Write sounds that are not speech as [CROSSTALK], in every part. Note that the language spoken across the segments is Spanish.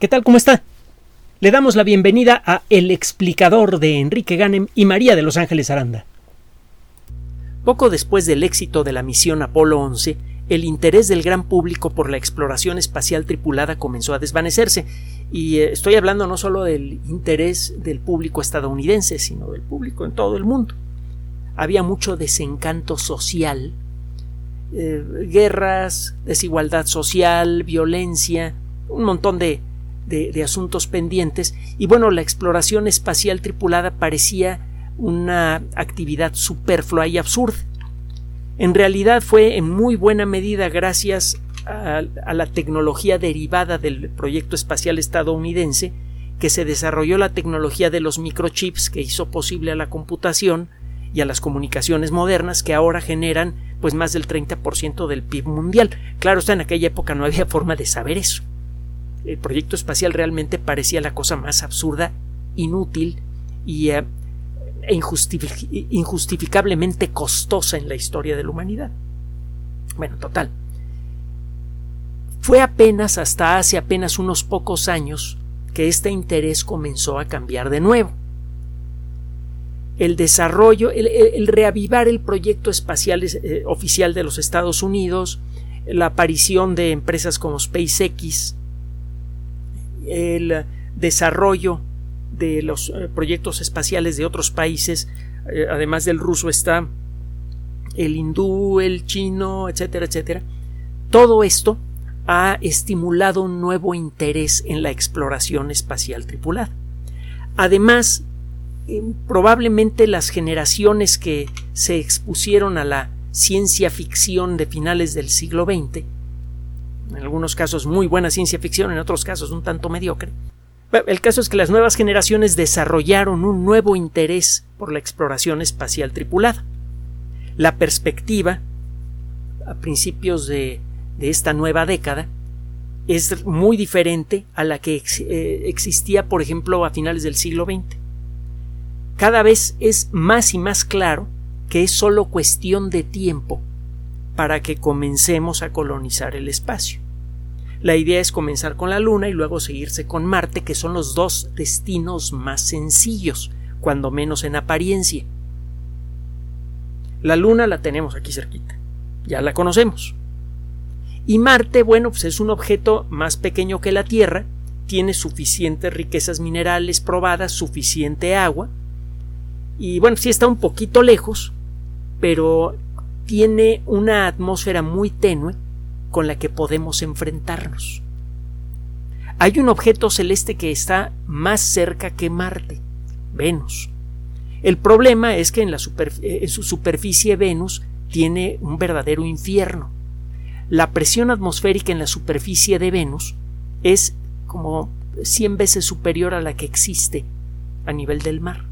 ¿Qué tal? ¿Cómo está? Le damos la bienvenida a El explicador de Enrique Ganem y María de Los Ángeles Aranda. Poco después del éxito de la misión Apolo 11, el interés del gran público por la exploración espacial tripulada comenzó a desvanecerse. Y eh, estoy hablando no solo del interés del público estadounidense, sino del público en todo el mundo. Había mucho desencanto social, eh, guerras, desigualdad social, violencia, un montón de, de, asuntos pendientes y bueno, la exploración espacial tripulada parecía una actividad superflua y absurda. En realidad fue en muy buena medida gracias a, la tecnología derivada del proyecto espacial estadounidense que se desarrolló la tecnología de los microchips que hizo posible a la computación y a las comunicaciones modernas que ahora generan pues más del 30% del PIB mundial. Claro, está en aquella época no había forma de saber eso el proyecto espacial realmente parecía la cosa más absurda, inútil y eh, injustificablemente costosa en la historia de la humanidad. Bueno, total. Fue apenas hasta hace apenas unos pocos años que este interés comenzó a cambiar de nuevo. El desarrollo, el, reavivar el proyecto espacial eh, oficial de los Estados Unidos, la aparición de empresas como SpaceX, el desarrollo de los eh, proyectos espaciales de otros países, eh, además del ruso está el hindú, el chino, etcétera, etcétera. Todo esto ha estimulado un nuevo interés en la exploración espacial tripulada. Además, eh, probablemente las generaciones que se expusieron a la ciencia ficción de finales del siglo XX en algunos casos muy buena ciencia ficción, en otros casos un tanto mediocre. El caso es que las nuevas generaciones desarrollaron un nuevo interés por la exploración espacial tripulada. La perspectiva, a principios de, esta nueva década, es muy diferente a la que eh, existía, por ejemplo, a finales del siglo XX. Cada vez es más y más claro que es solo cuestión de tiempo para que comencemos a colonizar el espacio. La idea es comenzar con la Luna y luego seguirse con Marte, que son los dos destinos más sencillos, cuando menos en apariencia. La Luna la tenemos aquí cerquita, ya la conocemos. Y Marte, bueno, pues es un objeto más pequeño que la Tierra, tiene suficientes riquezas minerales probadas, suficiente agua, y bueno, sí está un poquito lejos, pero tiene una atmósfera muy tenue con la que podemos enfrentarnos. Hay un objeto celeste que está más cerca que Marte, Venus. El problema es que en, la en su superficie Venus tiene un verdadero infierno. La presión atmosférica en la superficie de Venus es como 100 veces superior a la que existe a nivel del mar.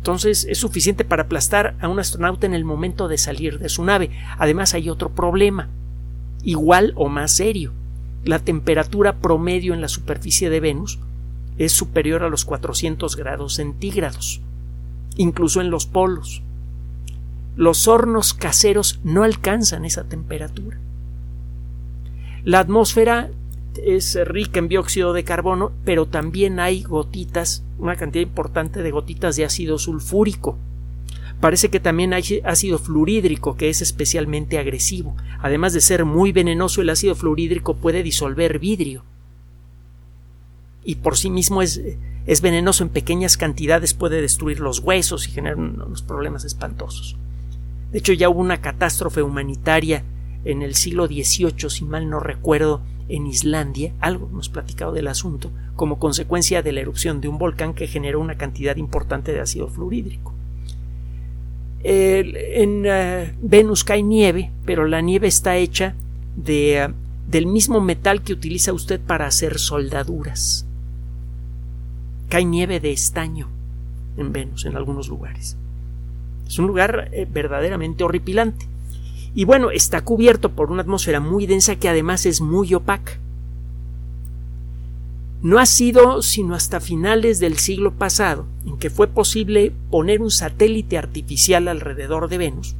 Entonces es suficiente para aplastar a un astronauta en el momento de salir de su nave. Además hay otro problema, igual o más serio. La temperatura promedio en la superficie de Venus es superior a los 400 grados centígrados, incluso en los polos. Los hornos caseros no alcanzan esa temperatura. La atmósfera es rica en dióxido de carbono, pero también hay gotitas, una cantidad importante de gotitas de ácido sulfúrico. Parece que también hay ácido fluorhídrico, que es especialmente agresivo. Además de ser muy venenoso, el ácido fluorhídrico puede disolver vidrio. Y por sí mismo es, es venenoso en pequeñas cantidades, puede destruir los huesos y generar unos problemas espantosos. De hecho, ya hubo una catástrofe humanitaria en el siglo XVIII, si mal no recuerdo, en Islandia, algo hemos platicado del asunto, como consecuencia de la erupción de un volcán que generó una cantidad importante de ácido fluorhídrico. en eh, Venus cae nieve, pero la nieve está hecha de, eh, del mismo metal que utiliza usted para hacer soldaduras. Cae nieve de estaño en Venus, en algunos lugares. Es un lugar eh, verdaderamente horripilante y bueno, está cubierto por una atmósfera muy densa que además es muy opaca. No ha sido sino hasta finales del siglo pasado en que fue posible poner un satélite artificial alrededor de Venus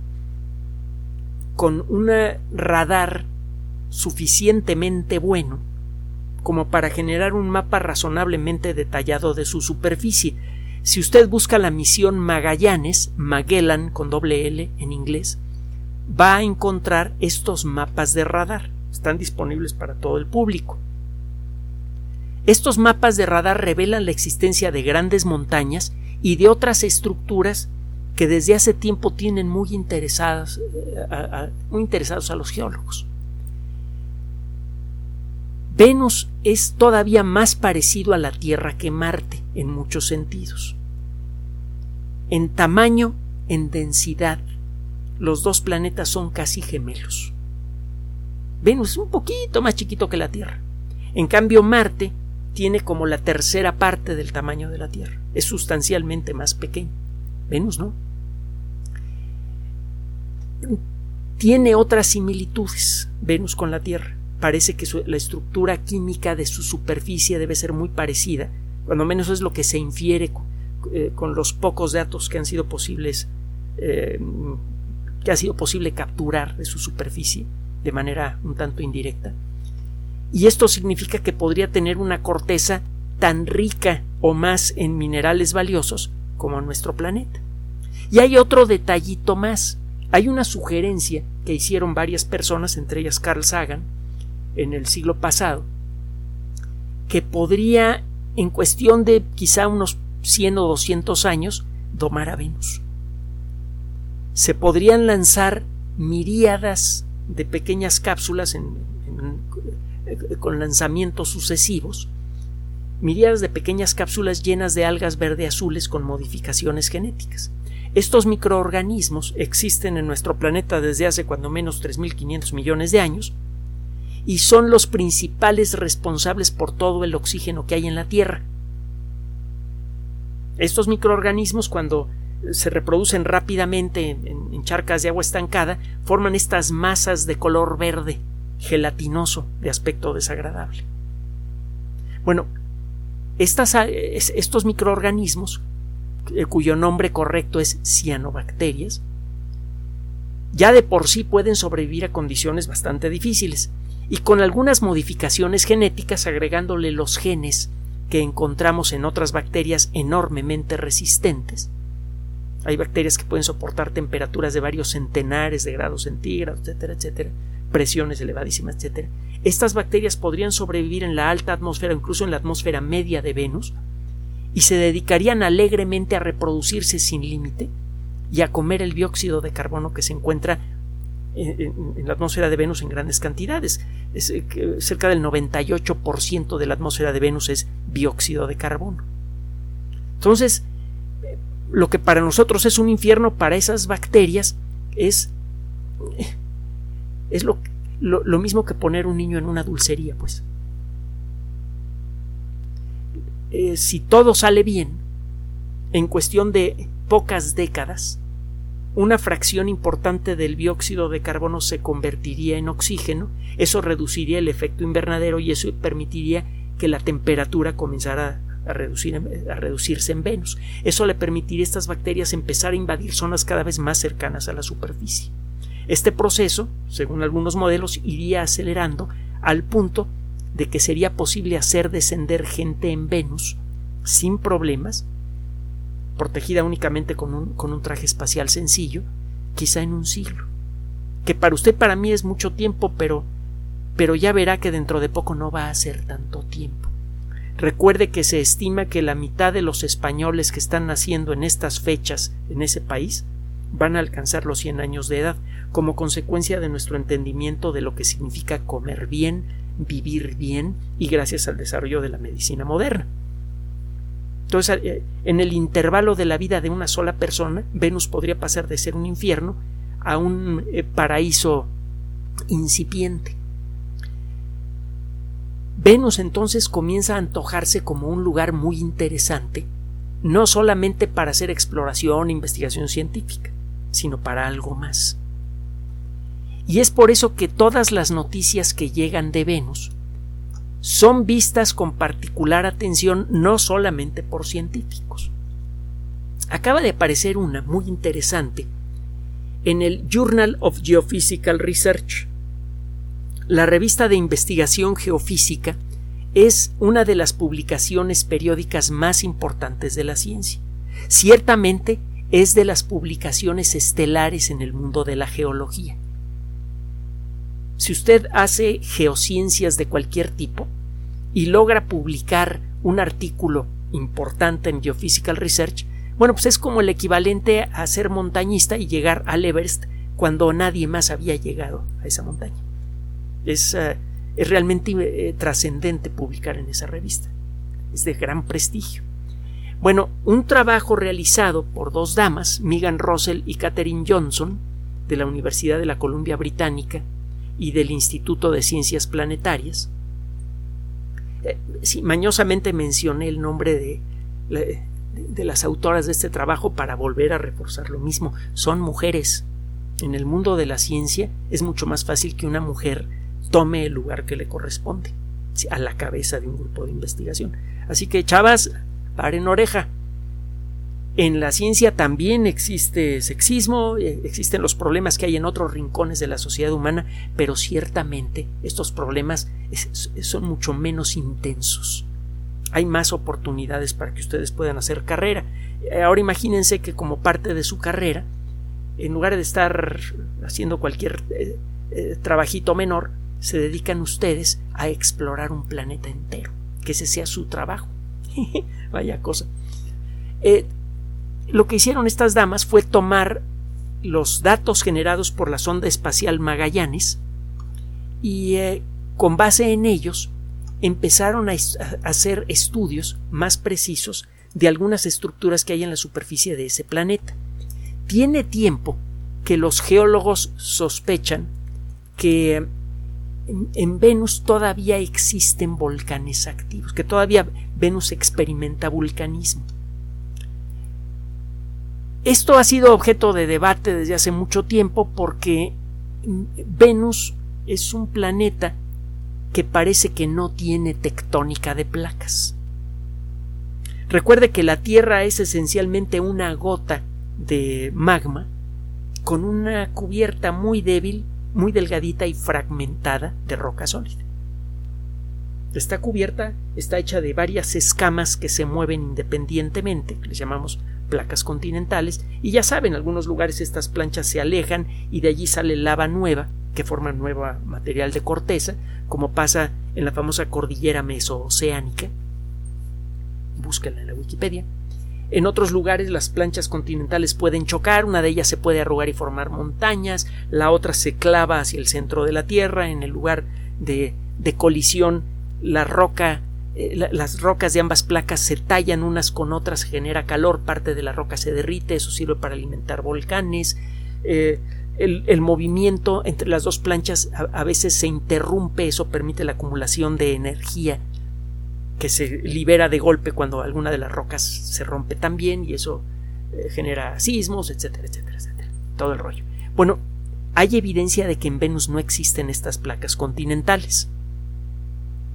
con un radar suficientemente bueno como para generar un mapa razonablemente detallado de su superficie. Si usted busca la misión Magallanes, Magellan con doble L en inglés, va a encontrar estos mapas de radar. Están disponibles para todo el público. Estos mapas de radar revelan la existencia de grandes montañas y de otras estructuras que desde hace tiempo tienen muy interesados, eh, muy interesados a los geólogos. Venus es todavía más parecido a la Tierra que Marte en muchos sentidos. En tamaño, en densidad, los dos planetas son casi gemelos. Venus es un poquito más chiquito que la Tierra. En cambio, Marte tiene como la tercera parte del tamaño de la Tierra. Es sustancialmente más pequeño. Venus no. Tiene otras similitudes Venus con la Tierra. Parece que la estructura química de su superficie debe ser muy parecida, cuando menos es lo que se infiere eh, con los pocos datos que han sido posibles, eh, que ha sido posible capturar de su superficie de manera un tanto indirecta. Y esto significa que podría tener una corteza tan rica o más en minerales valiosos como nuestro planeta. Y hay otro detallito más. Hay una sugerencia que hicieron varias personas, entre ellas Carl Sagan, en el siglo pasado, que podría, en cuestión de quizá unos 100 o 200 años, domar a Venus. Se podrían lanzar miríadas de pequeñas cápsulas con lanzamientos sucesivos, miríadas de pequeñas cápsulas llenas de algas verde azules con modificaciones genéticas. Estos microorganismos existen en nuestro planeta desde hace cuando menos 3.500 millones de años y son los principales responsables por todo el oxígeno que hay en la Tierra. Estos microorganismos cuando se reproducen rápidamente en, charcas de agua estancada forman estas masas de color verde gelatinoso de aspecto desagradable. Bueno, estos microorganismos eh, cuyo nombre correcto es cianobacterias, ya de por sí pueden sobrevivir a condiciones bastante difíciles, y con algunas modificaciones genéticas agregándole los genes que encontramos en otras bacterias enormemente resistentes. Hay bacterias que pueden soportar temperaturas de varios centenares de grados centígrados, etcétera, etcétera, presiones elevadísimas, etcétera. Estas bacterias podrían sobrevivir en la alta atmósfera, incluso en la atmósfera media de Venus, y se dedicarían alegremente a reproducirse sin límite y a comer el dióxido de carbono que se encuentra en, la atmósfera de Venus en grandes cantidades. Es, eh, cerca del 98% de la atmósfera de Venus es dióxido de carbono. Entonces, lo que para nosotros es un infierno, para esas bacterias es, es lo, lo mismo que poner un niño en una dulcería, pues. Eh, si todo sale bien, en cuestión de pocas décadas, una fracción importante del dióxido de carbono se convertiría en oxígeno, eso reduciría el efecto invernadero y eso permitiría que la temperatura comenzara a, reducir, a reducirse en Venus. Eso le permitiría a estas bacterias empezar a invadir zonas cada vez más cercanas a la superficie. Este proceso, según algunos modelos, iría acelerando al punto de que sería posible hacer descender gente en Venus sin problemas, protegida únicamente con un, con un traje espacial sencillo, quizá en un siglo. Que para usted, para mí es mucho tiempo, pero, pero ya verá que dentro de poco no va a ser tanto tiempo. Recuerde que se estima que la mitad de los españoles que están naciendo en estas fechas en ese país van a alcanzar los 100 años de edad como consecuencia de nuestro entendimiento de lo que significa comer bien, vivir bien y gracias al desarrollo de la medicina moderna. Entonces, eh, en el intervalo de la vida de una sola persona, Venus podría pasar de ser un infierno a un eh, paraíso incipiente. Venus entonces comienza a antojarse como un lugar muy interesante, no solamente para hacer exploración e investigación científica, sino para algo más. Y es por eso que todas las noticias que llegan de Venus son vistas con particular atención no solamente por científicos. Acaba de aparecer una muy interesante en el Journal of Geophysical Research, la revista de investigación geofísica es una de las publicaciones periódicas más importantes de la ciencia. Ciertamente es de las publicaciones estelares en el mundo de la geología. Si usted hace geociencias de cualquier tipo y logra publicar un artículo importante en Geophysical Research, bueno, pues es como el equivalente a ser montañista y llegar al Everest cuando nadie más había llegado a esa montaña. Es, eh, es realmente eh, trascendente publicar en esa revista. Es de gran prestigio. Bueno, un trabajo realizado por dos damas, Megan Russell y Katherine Johnson, de la Universidad de la Columbia Británica y del Instituto de Ciencias Planetarias. Eh, mañosamente mencioné el nombre de, de las autoras de este trabajo para volver a reforzar lo mismo. Son mujeres. En el mundo de la ciencia es mucho más fácil que una mujer tome el lugar que le corresponde a la cabeza de un grupo de investigación. Así que, chavas, paren oreja. En la ciencia también existe sexismo, eh, existen los problemas que hay en otros rincones de la sociedad humana, pero ciertamente estos problemas son mucho menos intensos. Hay más oportunidades para que ustedes puedan hacer carrera. Eh, ahora imagínense que como parte de su carrera, en lugar de estar haciendo cualquier eh, trabajito menor, se dedican ustedes a explorar un planeta entero, que ese sea su trabajo. [LAUGHS] Vaya cosa. Eh, lo que hicieron estas damas fue tomar los datos generados por la sonda espacial Magallanes y eh, con base en ellos empezaron a, hacer estudios más precisos de algunas estructuras que hay en la superficie de ese planeta. Tiene tiempo que los geólogos sospechan que en, Venus todavía existen volcanes activos, que todavía Venus experimenta vulcanismo. Esto ha sido objeto de debate desde hace mucho tiempo porque Venus es un planeta que parece que no tiene tectónica de placas. Recuerde que la Tierra es esencialmente una gota de magma con una cubierta muy débil muy delgadita y fragmentada de roca sólida. Esta cubierta está hecha de varias escamas que se mueven independientemente, que les llamamos placas continentales, y ya saben, en algunos lugares estas planchas se alejan y de allí sale lava nueva, que forma nuevo material de corteza, como pasa en la famosa cordillera mesooceánica. Búsquenla en la Wikipedia. En otros lugares las planchas continentales pueden chocar, una de ellas se puede arrugar y formar montañas, la otra se clava hacia el centro de la Tierra, en el lugar de, de colisión la roca eh, las rocas de ambas placas se tallan unas con otras, genera calor, parte de la roca se derrite, eso sirve para alimentar volcanes. Eh, el, el, movimiento entre las dos planchas a, veces se interrumpe, eso permite la acumulación de energía que se libera de golpe cuando alguna de las rocas se rompe también y eso eh, genera sismos, etcétera, etcétera, etcétera. Todo el rollo. Bueno, hay evidencia de que en Venus no existen estas placas continentales.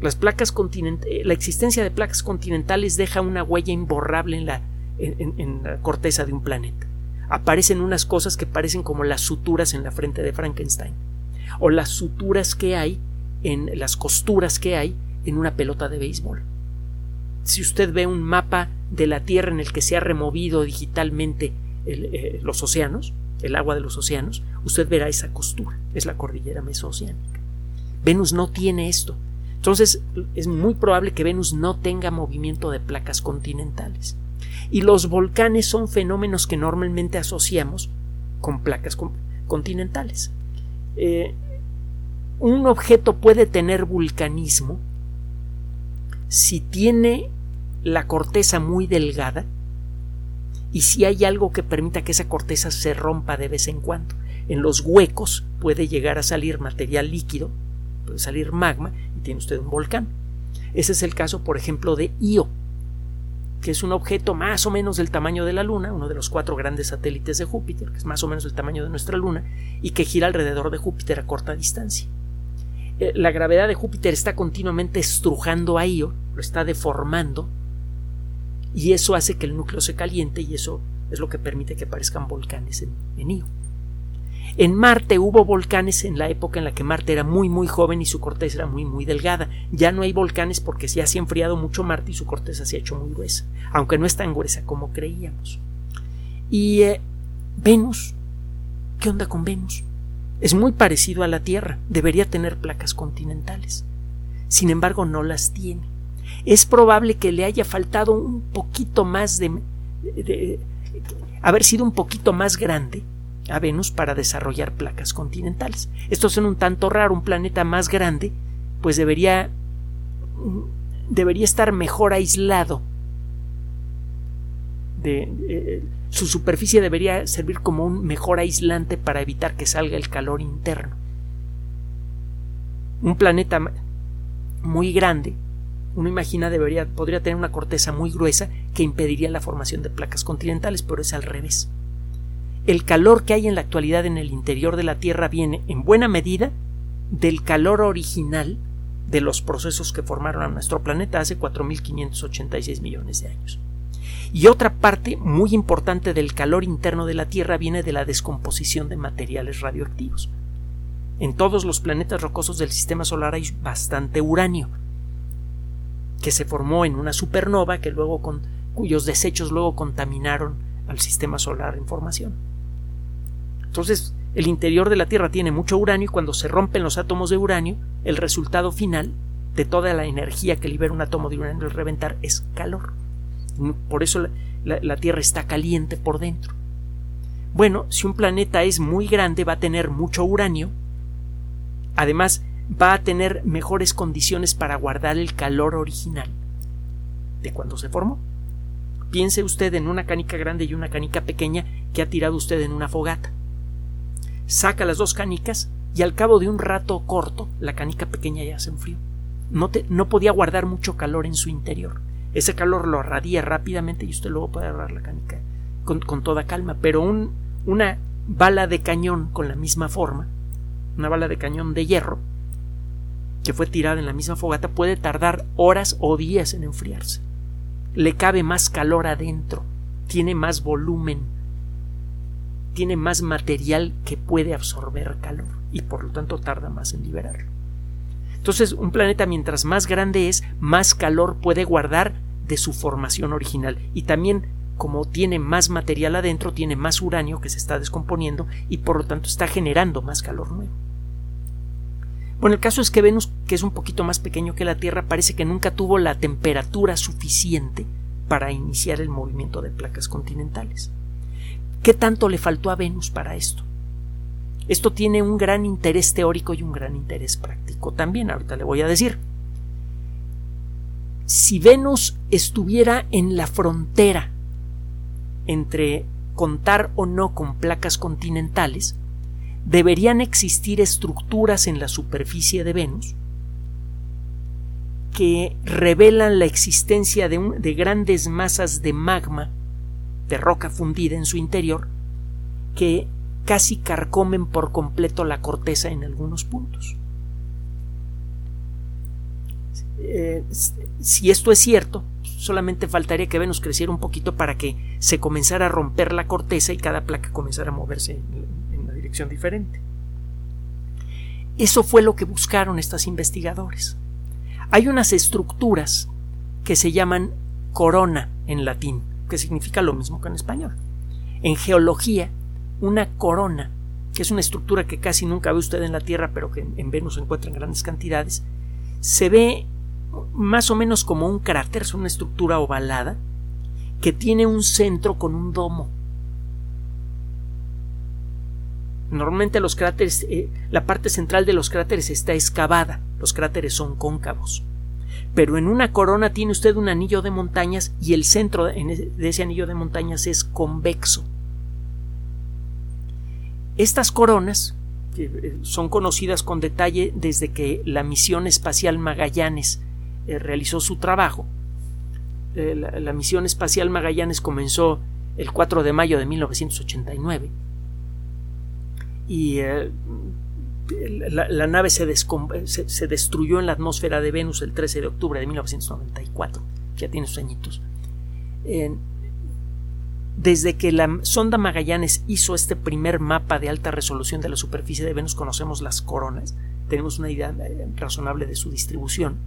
Las placas continentales, la existencia de placas continentales deja una huella imborrable en la, en la corteza de un planeta. Aparecen unas cosas que parecen como las suturas en la frente de Frankenstein, o las suturas que hay en las costuras que hay en una pelota de béisbol si usted ve un mapa de la Tierra en el que se ha removido digitalmente eh, los océanos, el agua de los océanos, usted verá esa costura, es la cordillera mesooceánica. Venus no tiene esto. Entonces es muy probable que Venus no tenga movimiento de placas continentales. Y los volcanes son fenómenos que normalmente asociamos con placas continentales. Eh, un objeto puede tener vulcanismo si tiene la corteza muy delgada y si hay algo que permita que esa corteza se rompa de vez en cuando. En los huecos puede llegar a salir material líquido, puede salir magma y tiene usted un volcán. Ese es el caso, por ejemplo, de Io, que es un objeto más o menos del tamaño de la Luna, uno de los cuatro grandes satélites de Júpiter, que es más o menos el tamaño de nuestra Luna, y que gira alrededor de Júpiter a corta distancia. Eh, la gravedad de Júpiter está continuamente estrujando a Io, lo está deformando, y eso hace que el núcleo se caliente y eso es lo que permite que aparezcan volcanes en, Io. En Marte hubo volcanes en la época en la que Marte era muy muy joven y su corteza era muy muy delgada. Ya no hay volcanes porque se ha enfriado mucho Marte y su corteza se ha hecho muy gruesa, aunque no es tan gruesa como creíamos. Y eh, Venus, ¿qué onda con Venus? Es muy parecido a la Tierra, debería tener placas continentales. Sin embargo, no las tiene. Es probable que le haya faltado un poquito más de, haber sido un poquito más grande a Venus para desarrollar placas continentales. Esto es un tanto raro, un planeta más grande, pues debería debería estar mejor aislado. De, eh, su superficie debería servir como un mejor aislante para evitar que salga el calor interno. Un planeta muy grande, uno imagina debería podría tener una corteza muy gruesa que impediría la formación de placas continentales, pero es al revés el calor que hay en la actualidad en el interior de la Tierra viene en buena medida del calor original de los procesos que formaron a nuestro planeta hace 4.586 millones de años. Y otra parte muy importante del calor interno de la Tierra viene de la descomposición de materiales radioactivos. En todos los planetas rocosos del sistema solar hay bastante uranio, que se formó en una supernova que luego cuyos desechos luego contaminaron al sistema solar en formación. Entonces, el interior de la Tierra tiene mucho uranio y cuando se rompen los átomos de uranio, el resultado final de toda la energía que libera un átomo de uranio al reventar es calor. Por eso la, Tierra está caliente por dentro. Bueno, si un planeta es muy grande va a tener mucho uranio, además va a tener mejores condiciones para guardar el calor original de cuando se formó. Piense usted en una canica grande y una canica pequeña que ha tirado usted en una fogata saca las dos canicas y al cabo de un rato corto la canica pequeña ya se enfrió. No, no podía guardar mucho calor en su interior. Ese calor lo radia rápidamente y usted luego puede agarrar la canica con, toda calma. Pero un, una bala de cañón con la misma forma, una bala de cañón de hierro, que fue tirada en la misma fogata, puede tardar horas o días en enfriarse. Le cabe más calor adentro, tiene más volumen, tiene más material que puede absorber calor y por lo tanto tarda más en liberarlo. Entonces, un planeta mientras más grande es, más calor puede guardar de su formación original y también como tiene más material adentro, tiene más uranio que se está descomponiendo y por lo tanto está generando más calor nuevo. Bueno, el caso es que Venus, que es un poquito más pequeño que la Tierra, parece que nunca tuvo la temperatura suficiente para iniciar el movimiento de placas continentales. ¿Qué tanto le faltó a Venus para esto? Esto tiene un gran interés teórico y un gran interés práctico también, ahorita le voy a decir. Si Venus estuviera en la frontera entre contar o no con placas continentales, deberían existir estructuras en la superficie de Venus que revelan la existencia de, de grandes masas de magma de roca fundida en su interior que casi carcomen por completo la corteza en algunos puntos. Eh, si esto es cierto, solamente faltaría que Venus creciera un poquito para que se comenzara a romper la corteza y cada placa comenzara a moverse diferente. Eso fue lo que buscaron estos investigadores. Hay unas estructuras que se llaman corona en latín que significa lo mismo que en español. En geología, una corona, que es una estructura que casi nunca ve usted en la Tierra, pero que en Venus se encuentra en grandes cantidades, se ve más o menos como un cráter, es una estructura ovalada, que tiene un centro con un domo. Normalmente los cráteres, eh, la parte central de los cráteres está excavada, los cráteres son cóncavos pero en una corona tiene usted un anillo de montañas y el centro de ese anillo de montañas es convexo. Estas coronas eh, son conocidas con detalle desde que la misión espacial Magallanes eh, realizó su trabajo. La, misión espacial Magallanes comenzó el 4 de mayo de 1989 y la, nave se, se, destruyó en la atmósfera de Venus el 13 de octubre de 1994, ya tiene sus añitos. desde que la sonda Magallanes hizo este primer mapa de alta resolución de la superficie de Venus, conocemos las coronas, tenemos una idea eh, razonable de su distribución.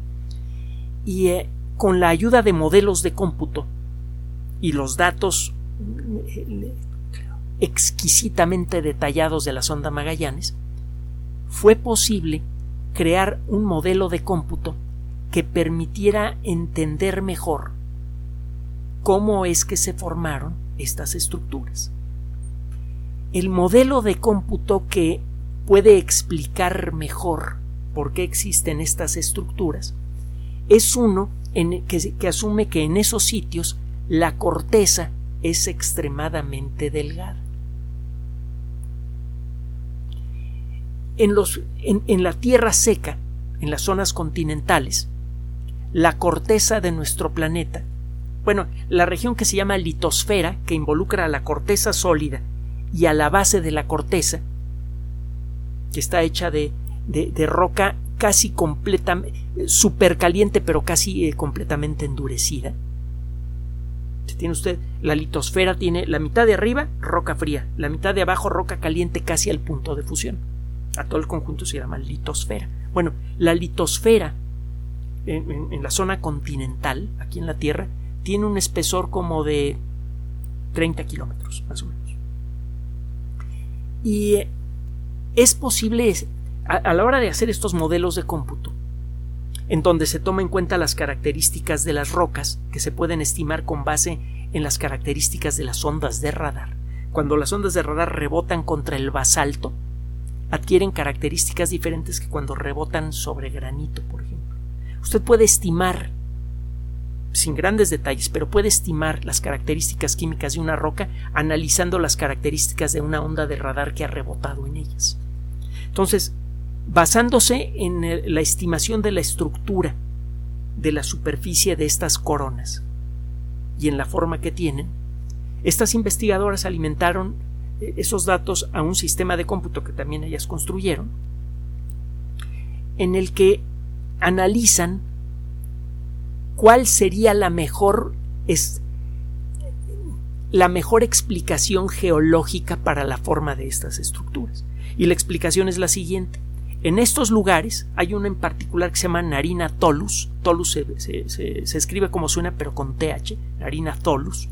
Y eh, con la ayuda de modelos de cómputo y los datos eh, exquisitamente detallados de la sonda Magallanes, fue posible crear un modelo de cómputo que permitiera entender mejor cómo es que se formaron estas estructuras. El modelo de cómputo que puede explicar mejor por qué existen estas estructuras es uno en que, que asume que en esos sitios la corteza es extremadamente delgada. En, los, en, en, la tierra seca, en las zonas continentales, la corteza de nuestro planeta bueno, la región que se llama litosfera, que involucra a la corteza sólida y a la base de la corteza, que está hecha de, de, roca casi completamente, super caliente, pero casi eh, completamente endurecida. Tiene usted la litosfera, tiene la mitad de arriba roca fría, la mitad de abajo roca caliente casi al punto de fusión. A todo el conjunto se llama litosfera. Bueno, la litosfera en la zona continental, aquí en la Tierra, tiene un espesor como de 30 kilómetros, más o menos. Y eh, es posible, a, la hora de hacer estos modelos de cómputo, en donde se toma en cuenta las características de las rocas, que se pueden estimar con base en las características de las ondas de radar. Cuando las ondas de radar rebotan contra el basalto, adquieren características diferentes que cuando rebotan sobre granito, por ejemplo. Usted puede estimar sin grandes detalles, pero puede estimar las características químicas de una roca analizando las características de una onda de radar que ha rebotado en ellas. Entonces, basándose en la estimación de la estructura de la superficie de estas coronas y en la forma que tienen, estas investigadoras alimentaron esos datos a un sistema de cómputo que también ellas construyeron, en el que analizan cuál sería la mejor es la mejor explicación geológica para la forma de estas estructuras. Y la explicación es la siguiente. En estos lugares hay uno en particular que se llama Narina tolus. Tolus se, escribe como suena, pero con TH. Narina tolus.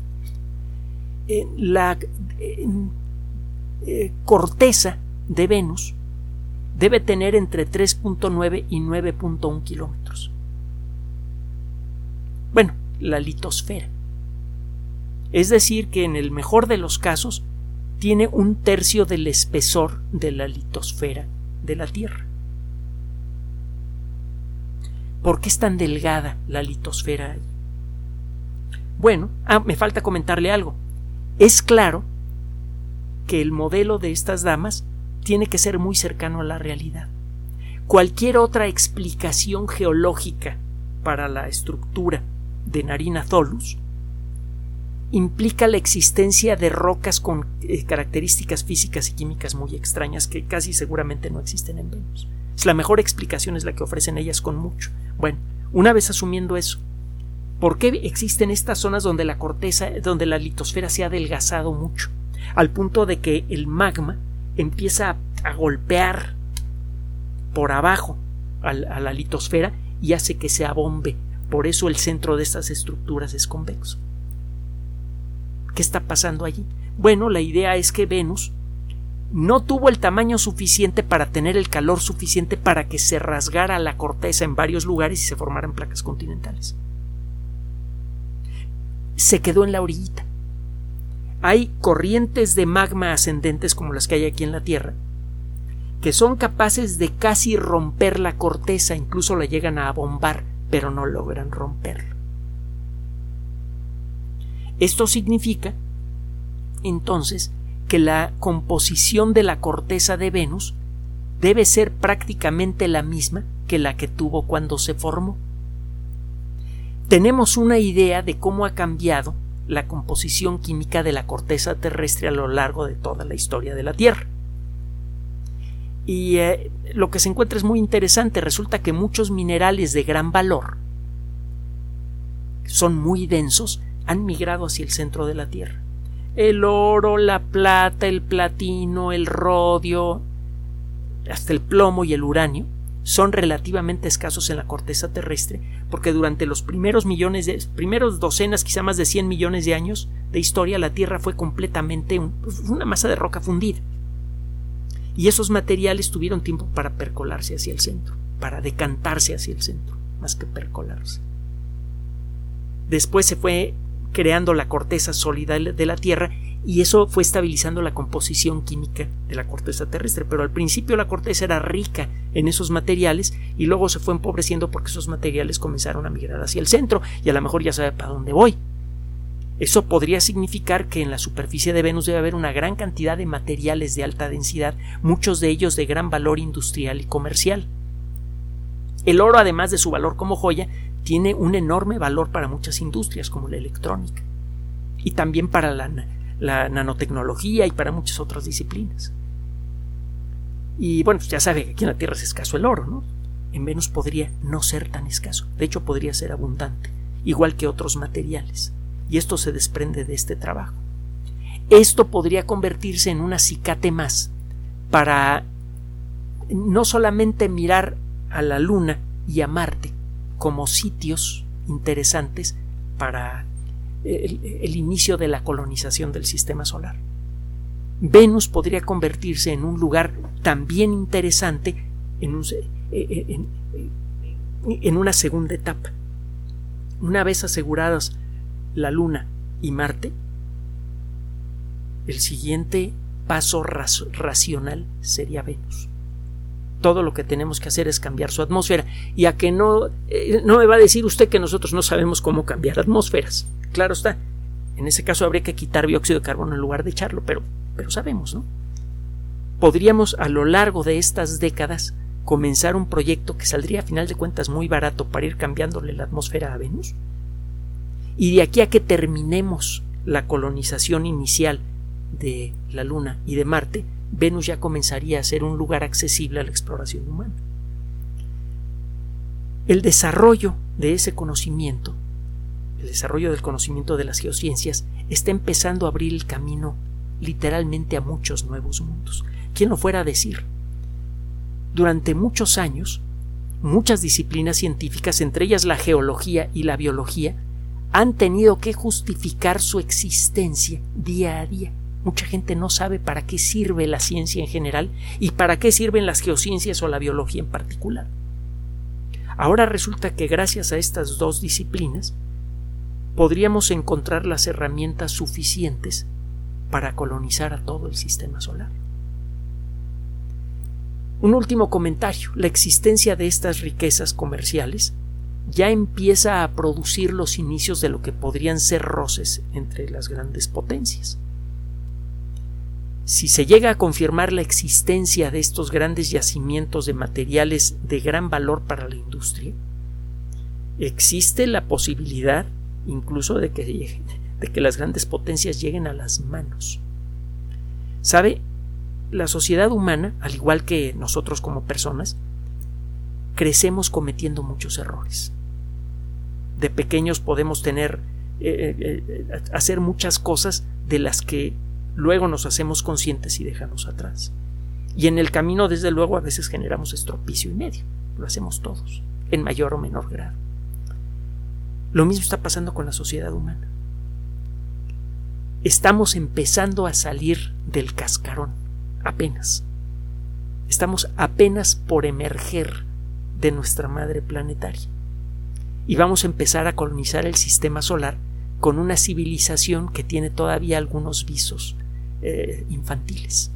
la eh, corteza de Venus debe tener entre 3.9 y 9.1 kilómetros. Bueno, la litosfera. Es decir, que en el mejor de los casos tiene un tercio del espesor de la litosfera de la Tierra. ¿Por qué es tan delgada la litosfera? Bueno, ah, me falta comentarle algo. Es claro que el modelo de estas damas tiene que ser muy cercano a la realidad. Cualquier otra explicación geológica para la estructura de Narina Tholus implica la existencia de rocas con eh, características físicas y químicas muy extrañas que casi seguramente no existen en Venus. Es la mejor explicación es la que ofrecen ellas con mucho. Bueno, una vez asumiendo eso, ¿por qué existen estas zonas donde la corteza, donde la litosfera se ha adelgazado mucho? Al punto de que el magma empieza a, golpear por abajo a la litosfera y hace que se abombe por eso el centro de estas estructuras es convexo. ¿Qué está pasando allí? Bueno, la idea es que Venus no tuvo el tamaño suficiente para tener el calor suficiente para que se rasgara la corteza en varios lugares y se formaran placas continentales. Se quedó en la orillita. Hay corrientes de magma ascendentes como las que hay aquí en la Tierra, que son capaces de casi romper la corteza, incluso la llegan a bombar pero no logran romperlo. Esto significa, entonces, que la composición de la corteza de Venus debe ser prácticamente la misma que la que tuvo cuando se formó. Tenemos una idea de cómo ha cambiado la composición química de la corteza terrestre a lo largo de toda la historia de la Tierra. Y eh, lo que se encuentra es muy interesante. Resulta que muchos minerales de gran valor, son muy densos, han migrado hacia el centro de la Tierra. el oro, la plata, el platino, el rodio, hasta el plomo y el uranio son relativamente escasos en la corteza terrestre porque durante los primeros millones de primeros docenas, quizá más de 100 millones de años de historia, la Tierra fue completamente una masa de roca fundida. Y esos materiales tuvieron tiempo para percolarse hacia el centro, para decantarse hacia el centro, más que percolarse. Después se fue creando la corteza sólida de la Tierra y eso fue estabilizando la composición química de la corteza terrestre. Pero al principio la corteza era rica en esos materiales y luego se fue empobreciendo porque esos materiales comenzaron a migrar hacia el centro y a lo mejor ya sabe para dónde voy. Eso podría significar que en la superficie de Venus debe haber una gran cantidad de materiales de alta densidad, muchos de ellos de gran valor industrial y comercial. El oro, además de su valor como joya, tiene un enorme valor para muchas industrias como la electrónica y también para la, la nanotecnología y para muchas otras disciplinas. Y bueno, pues ya sabe que aquí en la Tierra es escaso el oro, ¿no? En Venus podría no ser tan escaso, de hecho podría ser abundante, igual que otros materiales, y esto se desprende de este trabajo. Esto podría convertirse en un acicate más para no solamente mirar a la Luna y a Marte como sitios interesantes para el, inicio de la colonización del sistema solar. Venus podría convertirse en un lugar también interesante en, un, eh, eh, en, una segunda etapa. Una vez aseguradas la Luna y Marte, el siguiente paso racional sería Venus. Todo lo que tenemos que hacer es cambiar su atmósfera. Y a que no, eh, no me va a decir usted que nosotros no sabemos cómo cambiar atmósferas claro está. En ese caso habría que quitar dióxido de carbono en lugar de echarlo, pero, pero sabemos, ¿no? Podríamos a lo largo de estas décadas comenzar un proyecto que saldría a final de cuentas muy barato para ir cambiándole la atmósfera a Venus. Y de aquí a que terminemos la colonización inicial de la Luna y de Marte, Venus ya comenzaría a ser un lugar accesible a la exploración humana. El desarrollo de ese conocimiento el desarrollo del conocimiento de las geociencias está empezando a abrir el camino literalmente a muchos nuevos mundos. ¿Quién lo fuera a decir? Durante muchos años, muchas disciplinas científicas, entre ellas la geología y la biología, han tenido que justificar su existencia día a día. Mucha gente no sabe para qué sirve la ciencia en general y para qué sirven las geociencias o la biología en particular. Ahora resulta que gracias a estas dos disciplinas, podríamos encontrar las herramientas suficientes para colonizar a todo el sistema solar. Un último comentario. La existencia de estas riquezas comerciales ya empieza a producir los inicios de lo que podrían ser roces entre las grandes potencias. Si se llega a confirmar la existencia de estos grandes yacimientos de materiales de gran valor para la industria, existe la posibilidad incluso de que, de que las grandes potencias lleguen a las manos. ¿Sabe? La sociedad humana, al igual que nosotros como personas, crecemos cometiendo muchos errores. De pequeños podemos tener eh, eh, eh, hacer muchas cosas de las que luego nos hacemos conscientes y dejamos atrás. Y en el camino, desde luego, a veces generamos estropicio y medio. Lo hacemos todos, en mayor o menor grado. Lo mismo está pasando con la sociedad humana. Estamos empezando a salir del cascarón, apenas. Estamos apenas por emerger de nuestra madre planetaria. Y vamos a empezar a colonizar el sistema solar con una civilización que tiene todavía algunos visos eh, infantiles.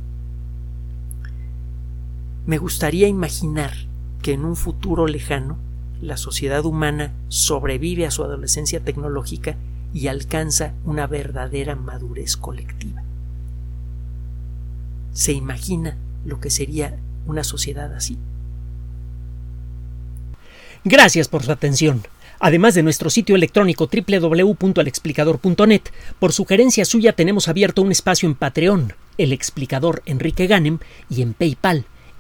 Me gustaría imaginar que en un futuro lejano la sociedad humana sobrevive a su adolescencia tecnológica y alcanza una verdadera madurez colectiva. ¿Se imagina lo que sería una sociedad así? Gracias por su atención. Además de nuestro sitio electrónico www.alexplicador.net, por sugerencia suya tenemos abierto un espacio en Patreon, el explicador Enrique Ganem, y en PayPal,